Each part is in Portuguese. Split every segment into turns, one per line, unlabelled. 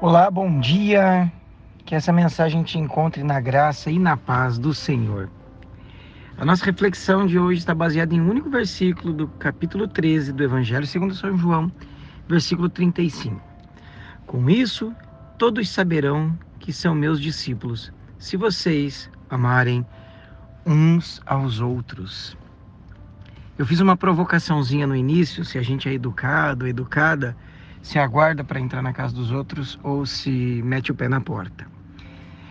Olá, bom dia. Que essa mensagem te encontre na graça e na paz do Senhor. A nossa reflexão de hoje está baseada em um único versículo do capítulo 13 do Evangelho segundo São João, versículo 35. Com isso, todos saberão que são meus discípulos, se vocês amarem uns aos outros. Eu fiz uma provocaçãozinha no início, se a gente é educado, educada, se aguarda para entrar na casa dos outros ou se mete o pé na porta.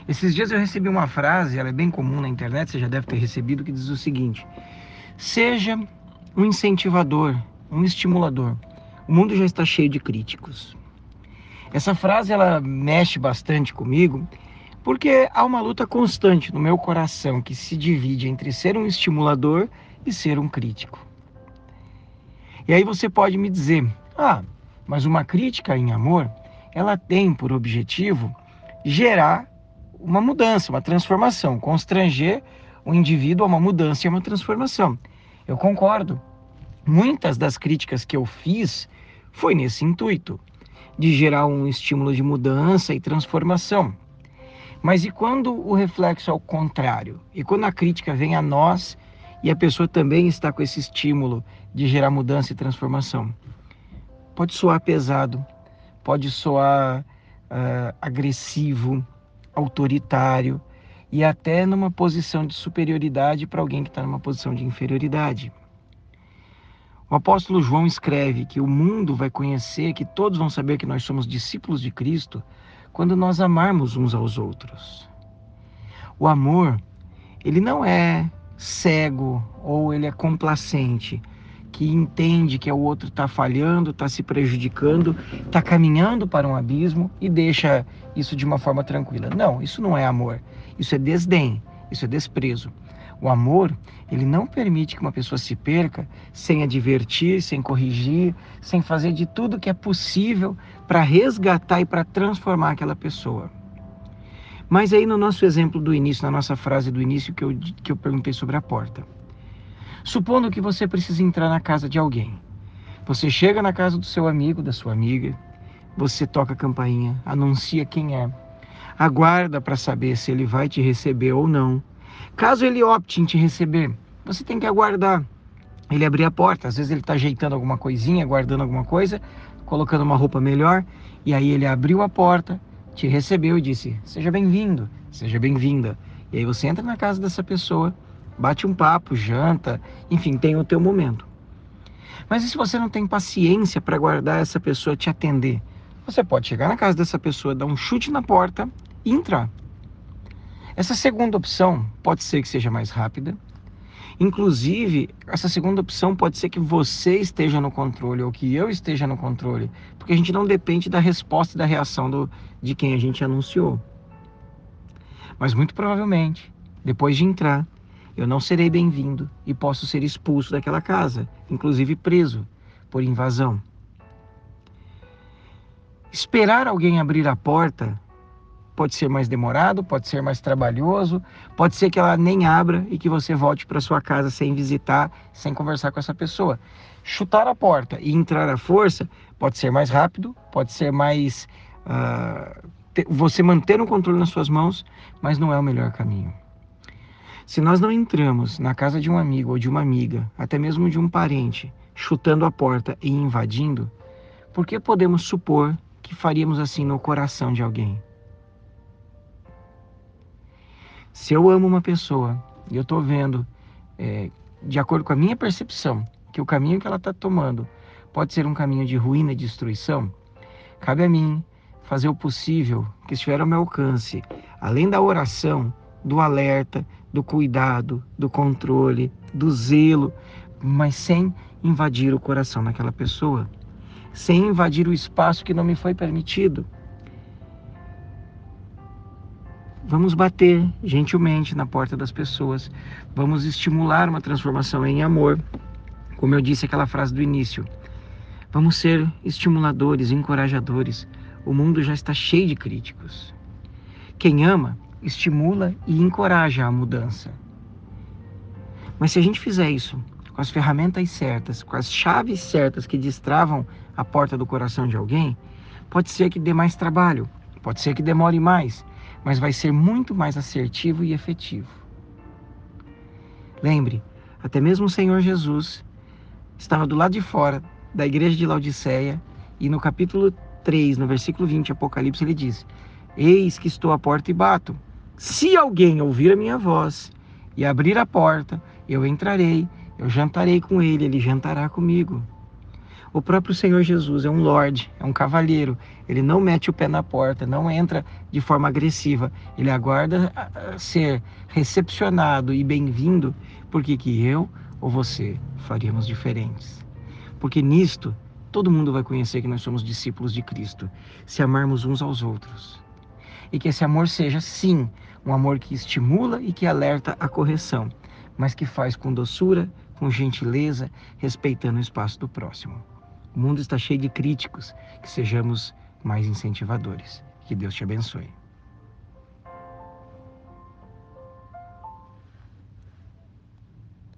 Esses dias eu recebi uma frase, ela é bem comum na internet, você já deve ter recebido, que diz o seguinte: Seja um incentivador, um estimulador. O mundo já está cheio de críticos. Essa frase ela mexe bastante comigo, porque há uma luta constante no meu coração que se divide entre ser um estimulador e ser um crítico. E aí você pode me dizer: "Ah, mas uma crítica em amor, ela tem por objetivo gerar uma mudança, uma transformação, constranger o indivíduo a uma mudança e a uma transformação. Eu concordo. Muitas das críticas que eu fiz foi nesse intuito, de gerar um estímulo de mudança e transformação. Mas e quando o reflexo é o contrário? E quando a crítica vem a nós e a pessoa também está com esse estímulo de gerar mudança e transformação? Pode soar pesado, pode soar uh, agressivo, autoritário e até numa posição de superioridade para alguém que está numa posição de inferioridade. O apóstolo João escreve que o mundo vai conhecer, que todos vão saber que nós somos discípulos de Cristo quando nós amarmos uns aos outros. O amor, ele não é cego ou ele é complacente que entende que o outro está falhando, está se prejudicando, está caminhando para um abismo e deixa isso de uma forma tranquila. Não, isso não é amor. Isso é desdém, isso é desprezo. O amor, ele não permite que uma pessoa se perca sem advertir, sem corrigir, sem fazer de tudo que é possível para resgatar e para transformar aquela pessoa. Mas aí no nosso exemplo do início, na nossa frase do início que eu, que eu perguntei sobre a porta. Supondo que você precisa entrar na casa de alguém. Você chega na casa do seu amigo, da sua amiga, você toca a campainha, anuncia quem é, aguarda para saber se ele vai te receber ou não. Caso ele opte em te receber, você tem que aguardar ele abrir a porta. Às vezes ele está ajeitando alguma coisinha, guardando alguma coisa, colocando uma roupa melhor, e aí ele abriu a porta, te recebeu e disse: Seja bem-vindo, seja bem-vinda. E aí você entra na casa dessa pessoa bate um papo, janta, enfim, tem o teu momento. Mas e se você não tem paciência para aguardar essa pessoa te atender? Você pode chegar na casa dessa pessoa, dar um chute na porta e entrar. Essa segunda opção pode ser que seja mais rápida. Inclusive, essa segunda opção pode ser que você esteja no controle ou que eu esteja no controle, porque a gente não depende da resposta e da reação do, de quem a gente anunciou. Mas muito provavelmente, depois de entrar, eu não serei bem-vindo e posso ser expulso daquela casa, inclusive preso por invasão. Esperar alguém abrir a porta pode ser mais demorado, pode ser mais trabalhoso, pode ser que ela nem abra e que você volte para sua casa sem visitar, sem conversar com essa pessoa. Chutar a porta e entrar à força pode ser mais rápido, pode ser mais. Uh, você manter o controle nas suas mãos, mas não é o melhor caminho. Se nós não entramos na casa de um amigo ou de uma amiga, até mesmo de um parente, chutando a porta e invadindo, por que podemos supor que faríamos assim no coração de alguém? Se eu amo uma pessoa e eu estou vendo, é, de acordo com a minha percepção, que o caminho que ela está tomando pode ser um caminho de ruína e destruição, cabe a mim fazer o possível que estiver ao meu alcance, além da oração, do alerta, do cuidado, do controle, do zelo, mas sem invadir o coração daquela pessoa, sem invadir o espaço que não me foi permitido. Vamos bater gentilmente na porta das pessoas, vamos estimular uma transformação em amor, como eu disse aquela frase do início. Vamos ser estimuladores, encorajadores. O mundo já está cheio de críticos. Quem ama estimula e encoraja a mudança. Mas se a gente fizer isso com as ferramentas certas, com as chaves certas que destravam a porta do coração de alguém, pode ser que dê mais trabalho, Pode ser que demore mais, mas vai ser muito mais assertivo e efetivo. Lembre, até mesmo o Senhor Jesus estava do lado de fora da igreja de Laodiceia e no capítulo 3, no versículo 20, Apocalipse, ele diz: Eis que estou à porta e bato. Se alguém ouvir a minha voz e abrir a porta, eu entrarei, eu jantarei com ele, ele jantará comigo. O próprio Senhor Jesus é um lorde, é um cavalheiro. Ele não mete o pé na porta, não entra de forma agressiva. Ele aguarda ser recepcionado e bem-vindo, porque que eu ou você faríamos diferentes. Porque nisto todo mundo vai conhecer que nós somos discípulos de Cristo, se amarmos uns aos outros. E que esse amor seja, sim, um amor que estimula e que alerta a correção, mas que faz com doçura, com gentileza, respeitando o espaço do próximo. O mundo está cheio de críticos, que sejamos mais incentivadores. Que Deus te abençoe.